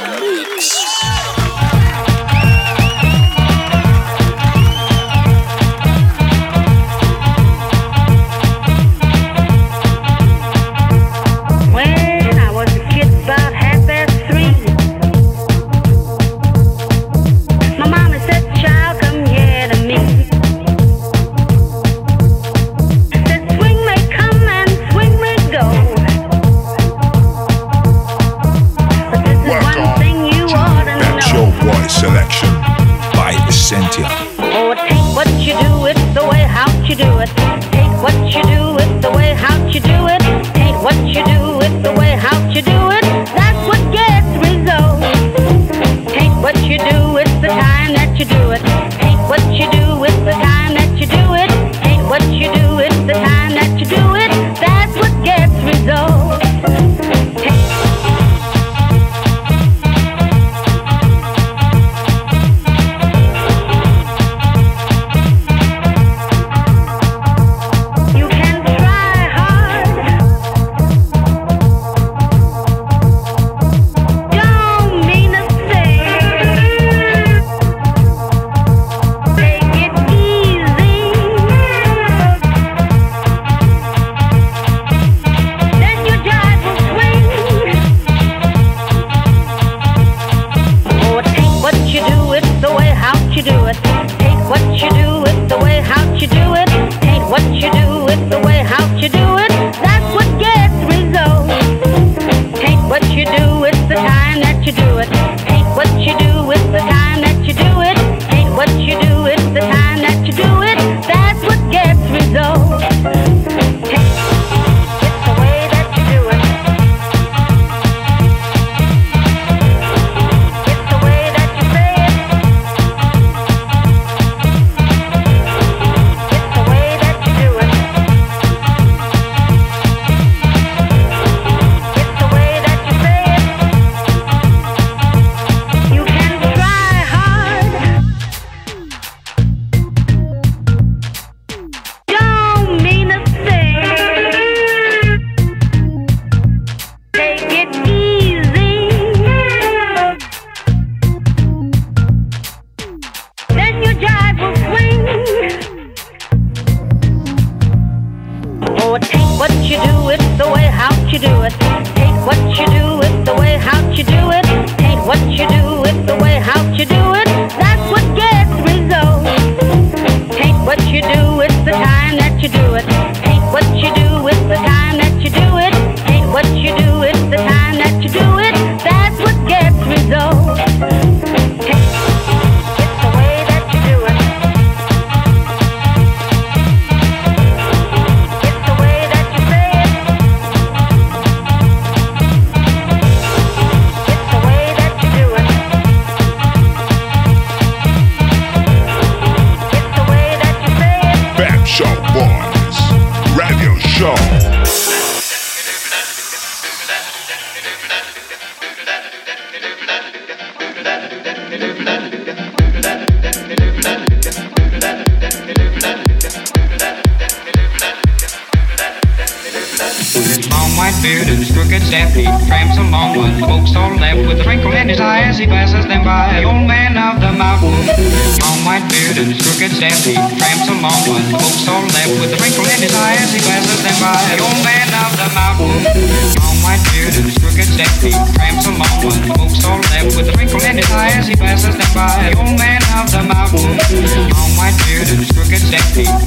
Mix.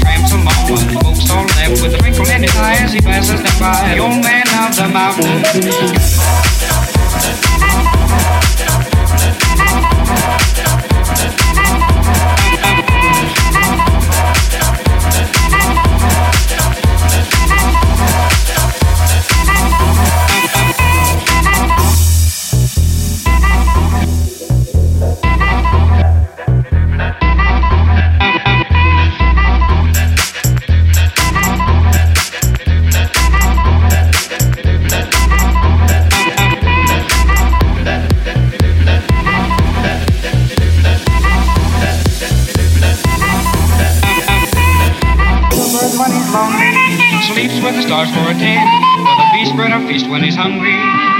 cramped for moment. Folks all left with recommended high as he passes them by. The old man of the mountain. for the beast, bee a feast when he's hungry.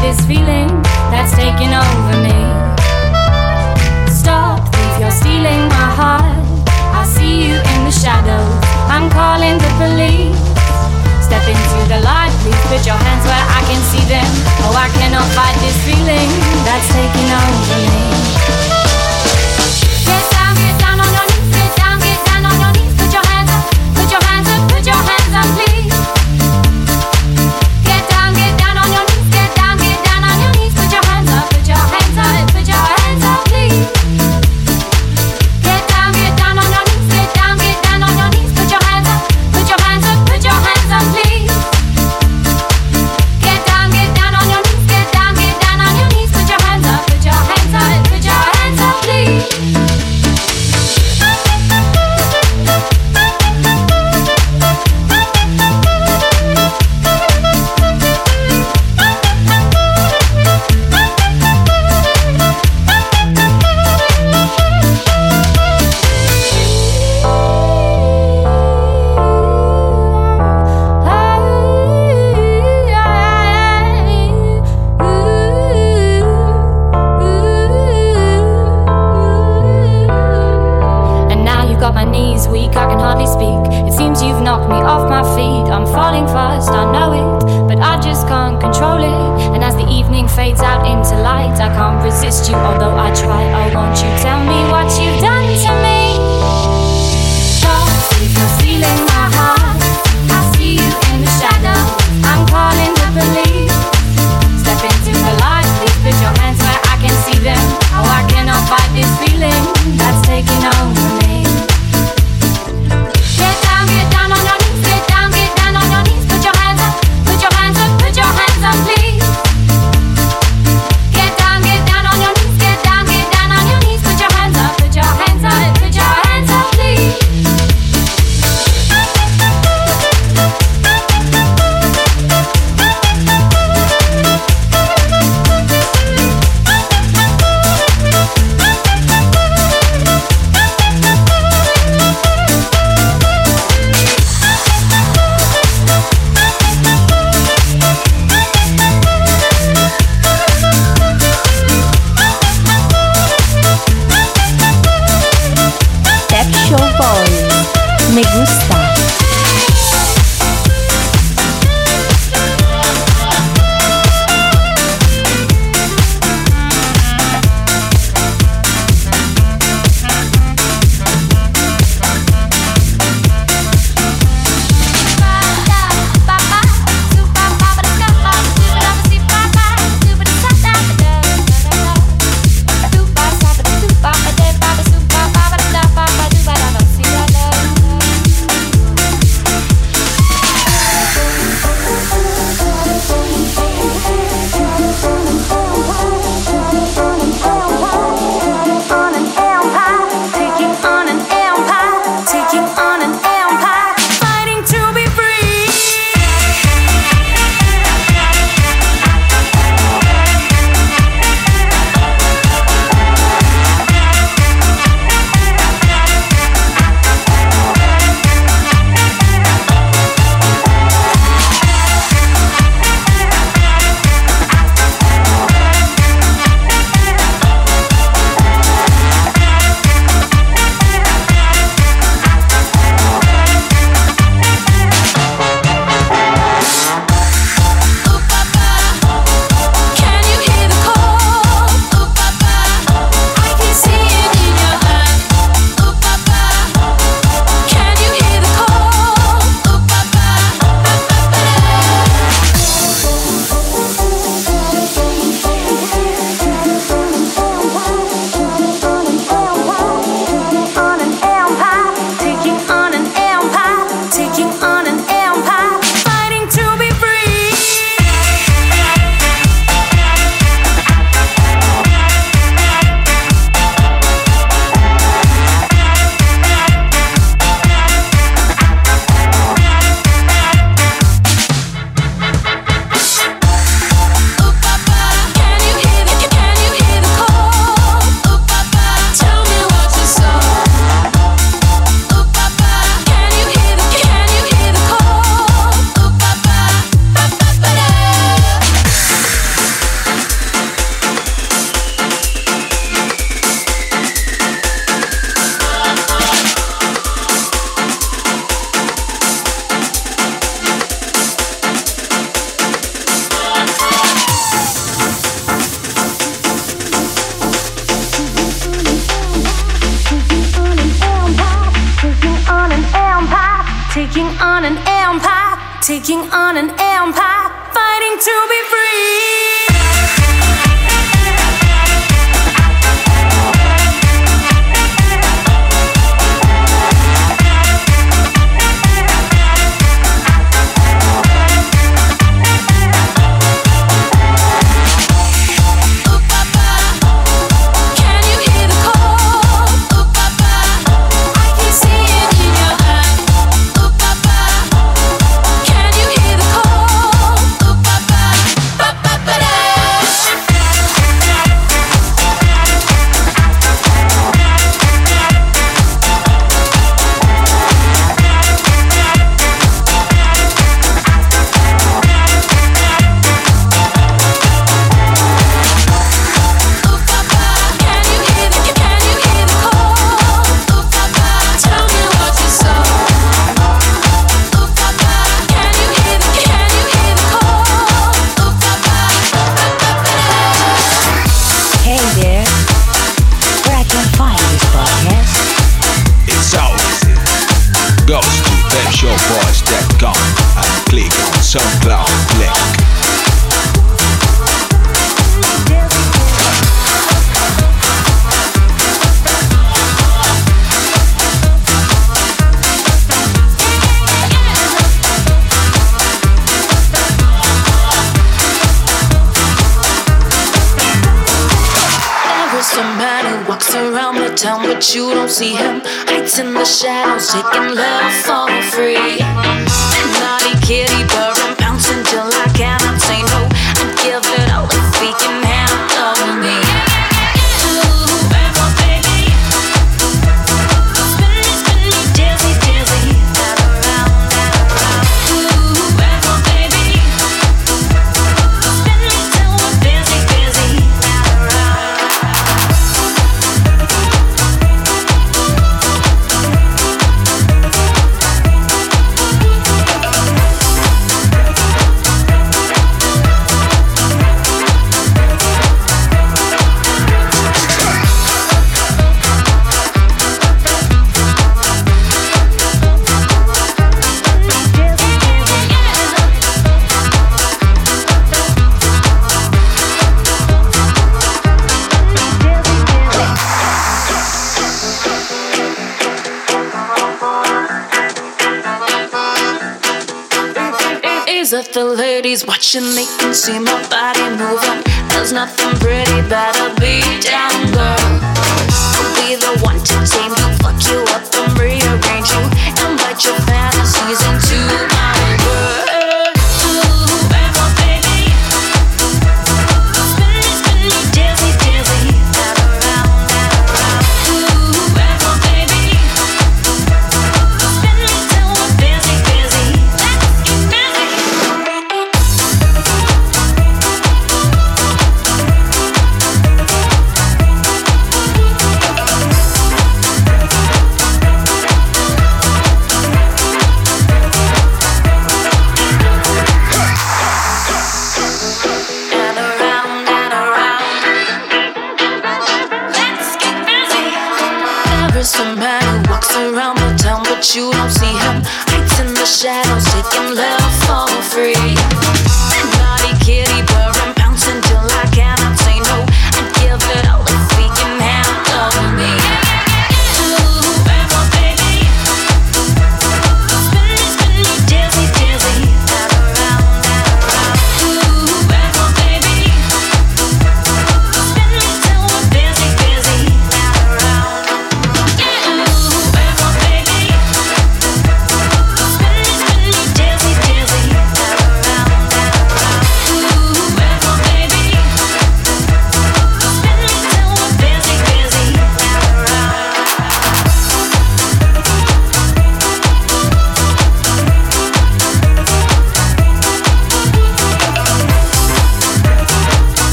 this feeling that's taking over me. Stop, if you're stealing my heart. I see you in the shadows. I'm calling the police. Step into the light, please put your hands where I can see them. Oh, I cannot fight this feeling that's taking over me.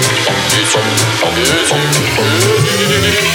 Thank you.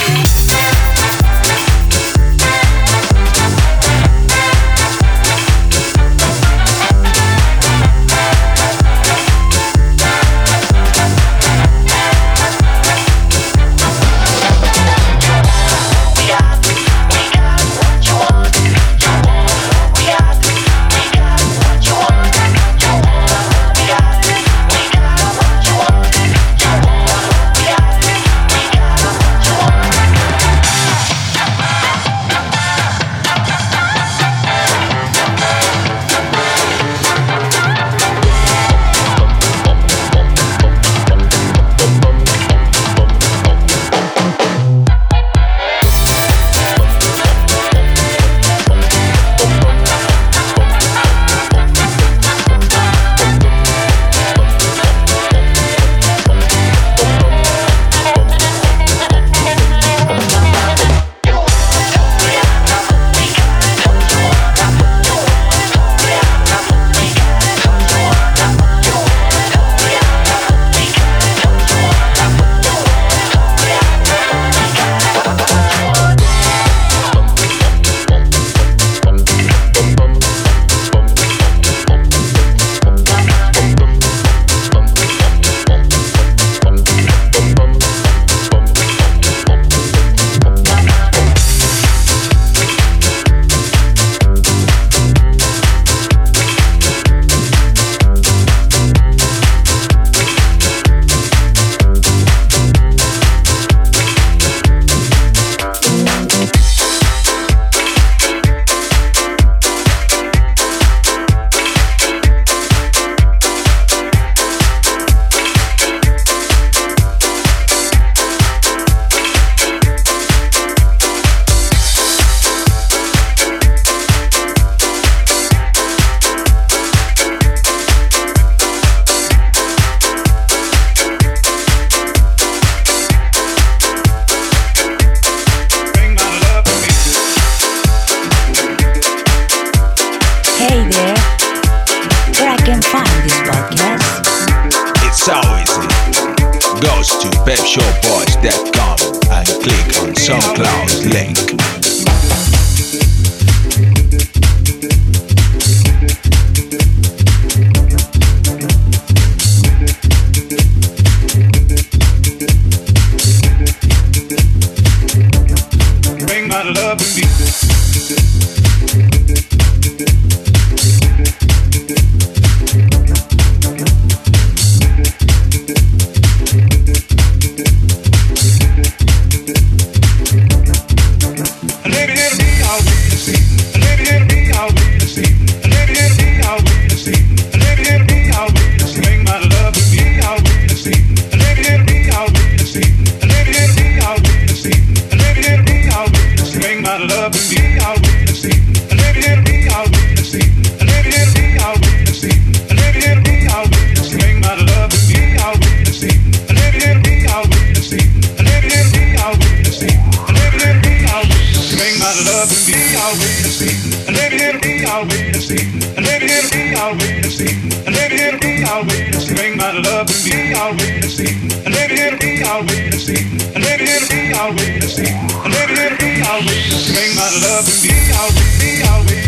I'll wait and see. And maybe it'll be, I'll wait and see. And maybe it'll be, I'll wait and see. Bring my love to thee, I'll wait, I'll wait.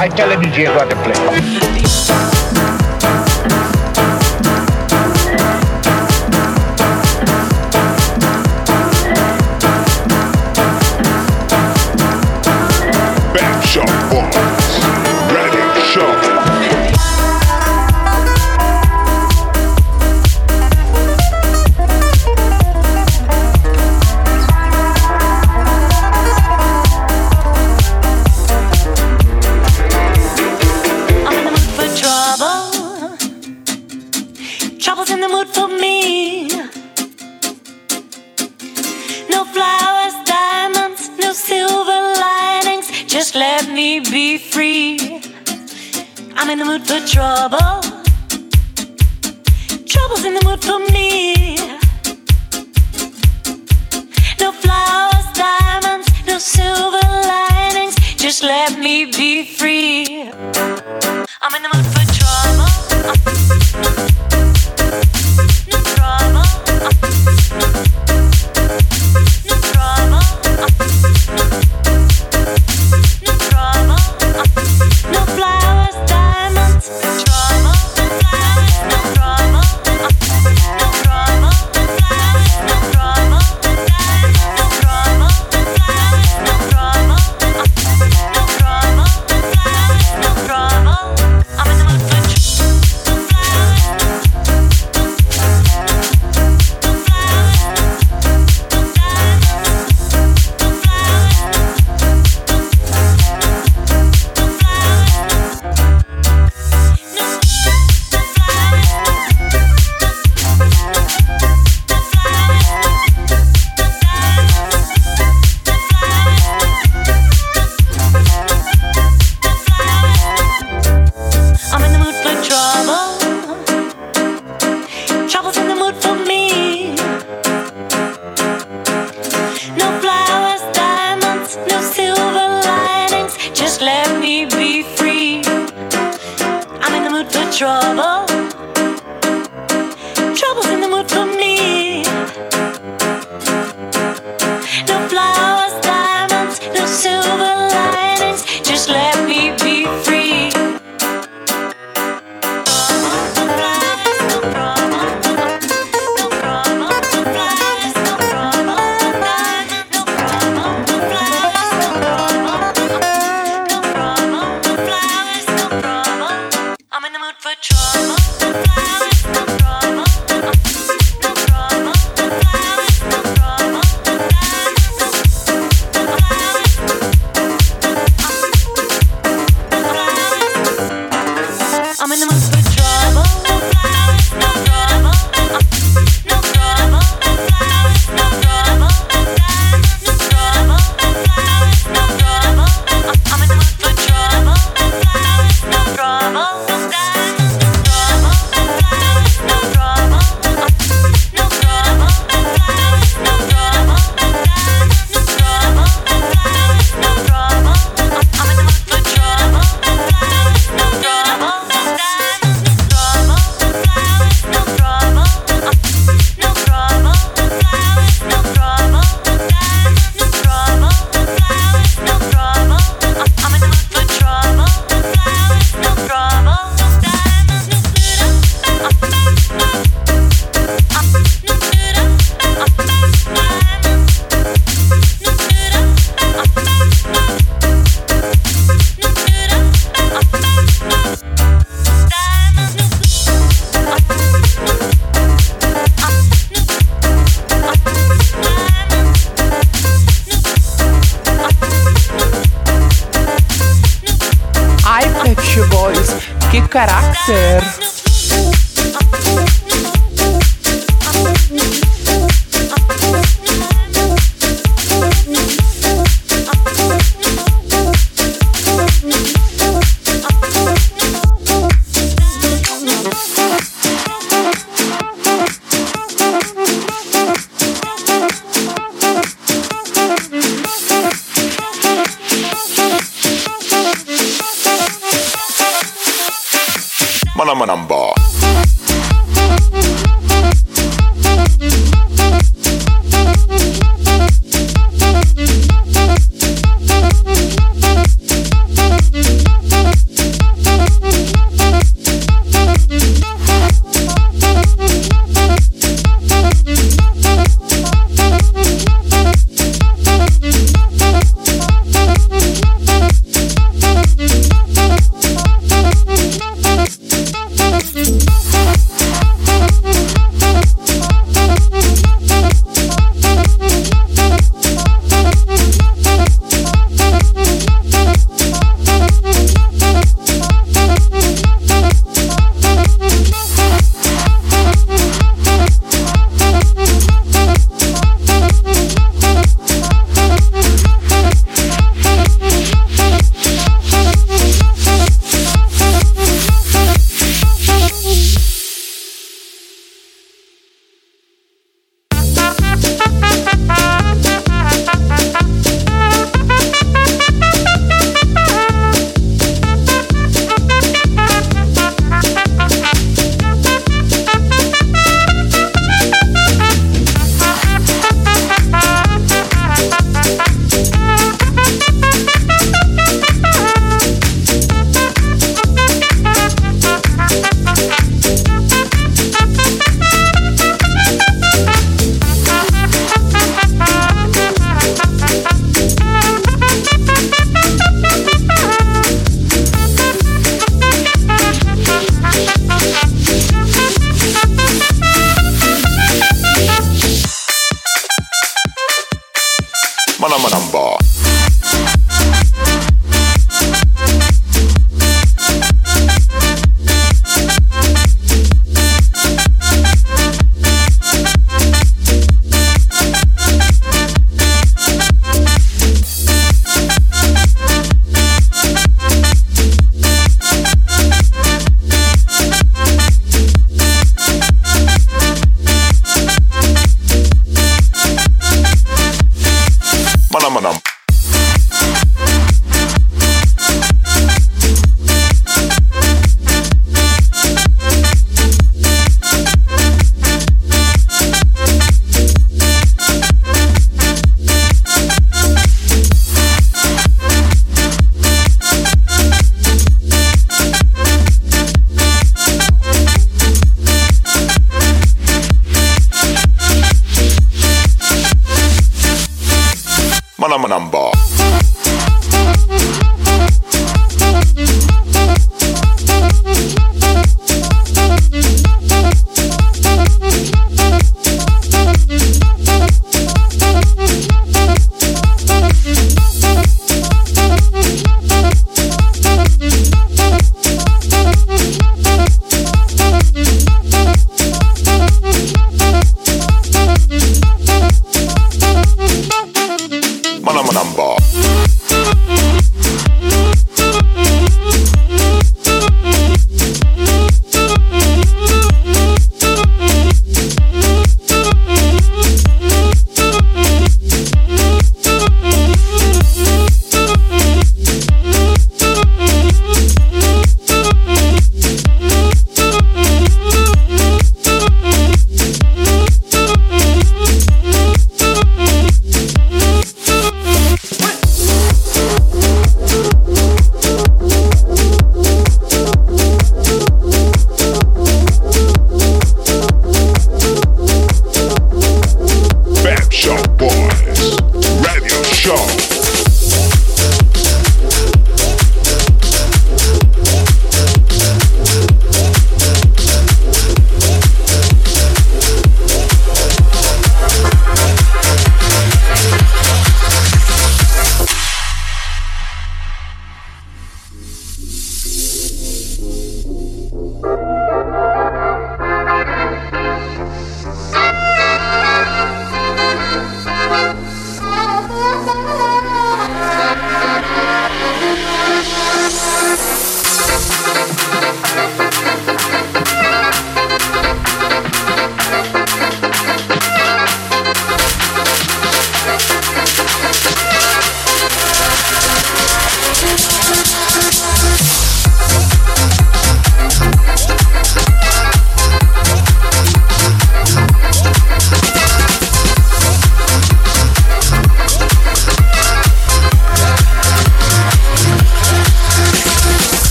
I tell the DJ what to play.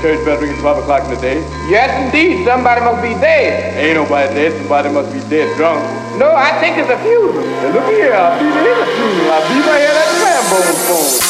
Church bell ringing 12 o'clock in the day. Yes, indeed. Somebody must be dead. Ain't nobody dead. Somebody must be dead drunk. No, I think it's a funeral. Now, look here. I believe it is a funeral. I believe I hear that trombone phone.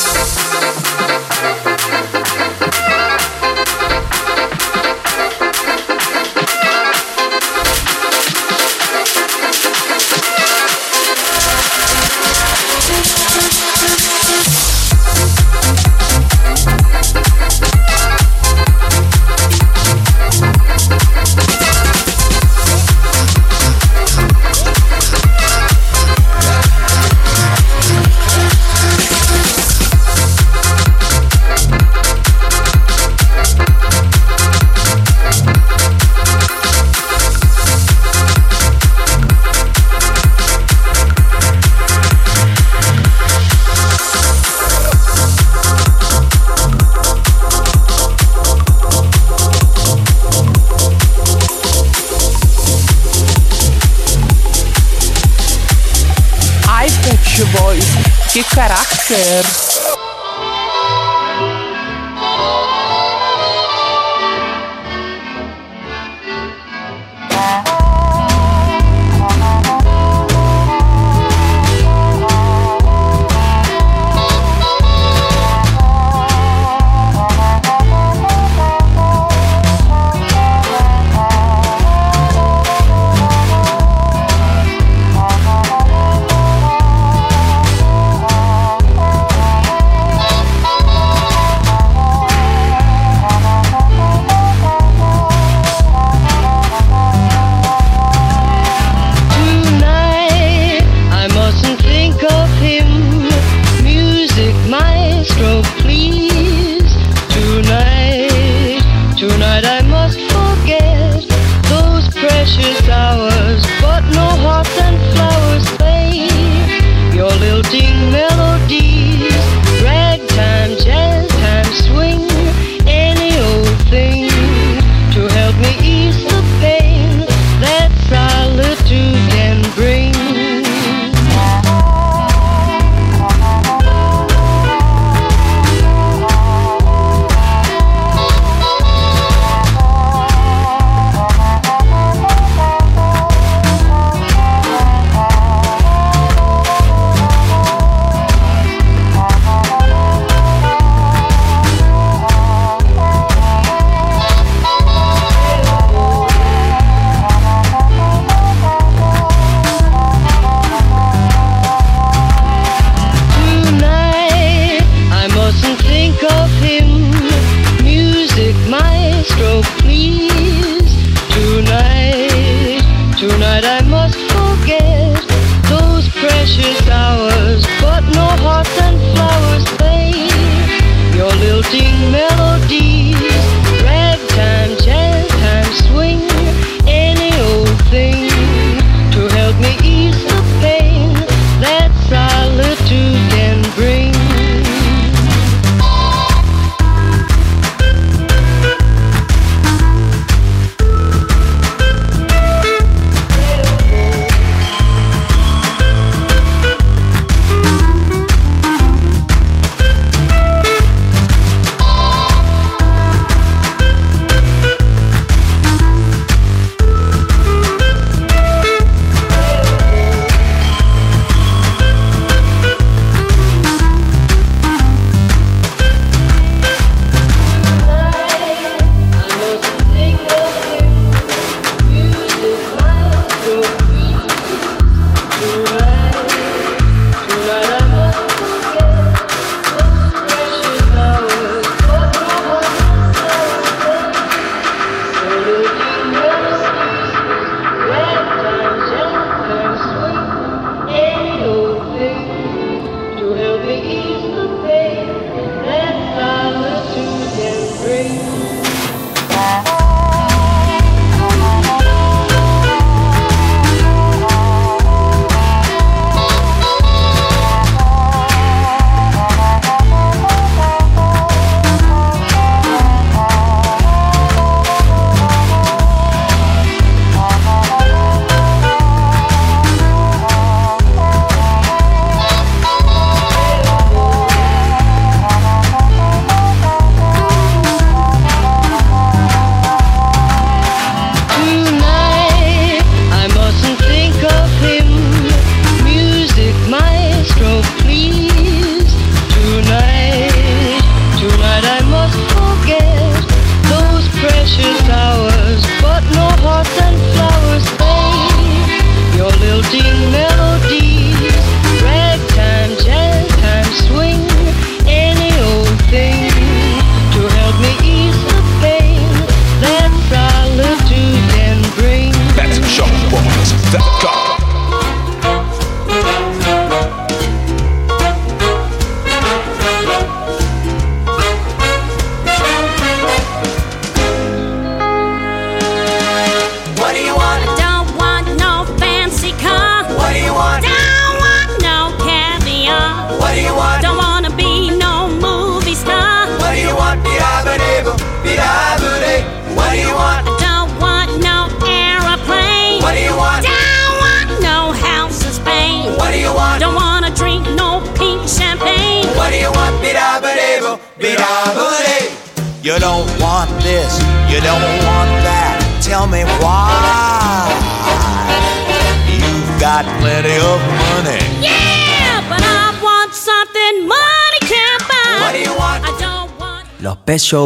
Caráter!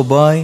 Buy.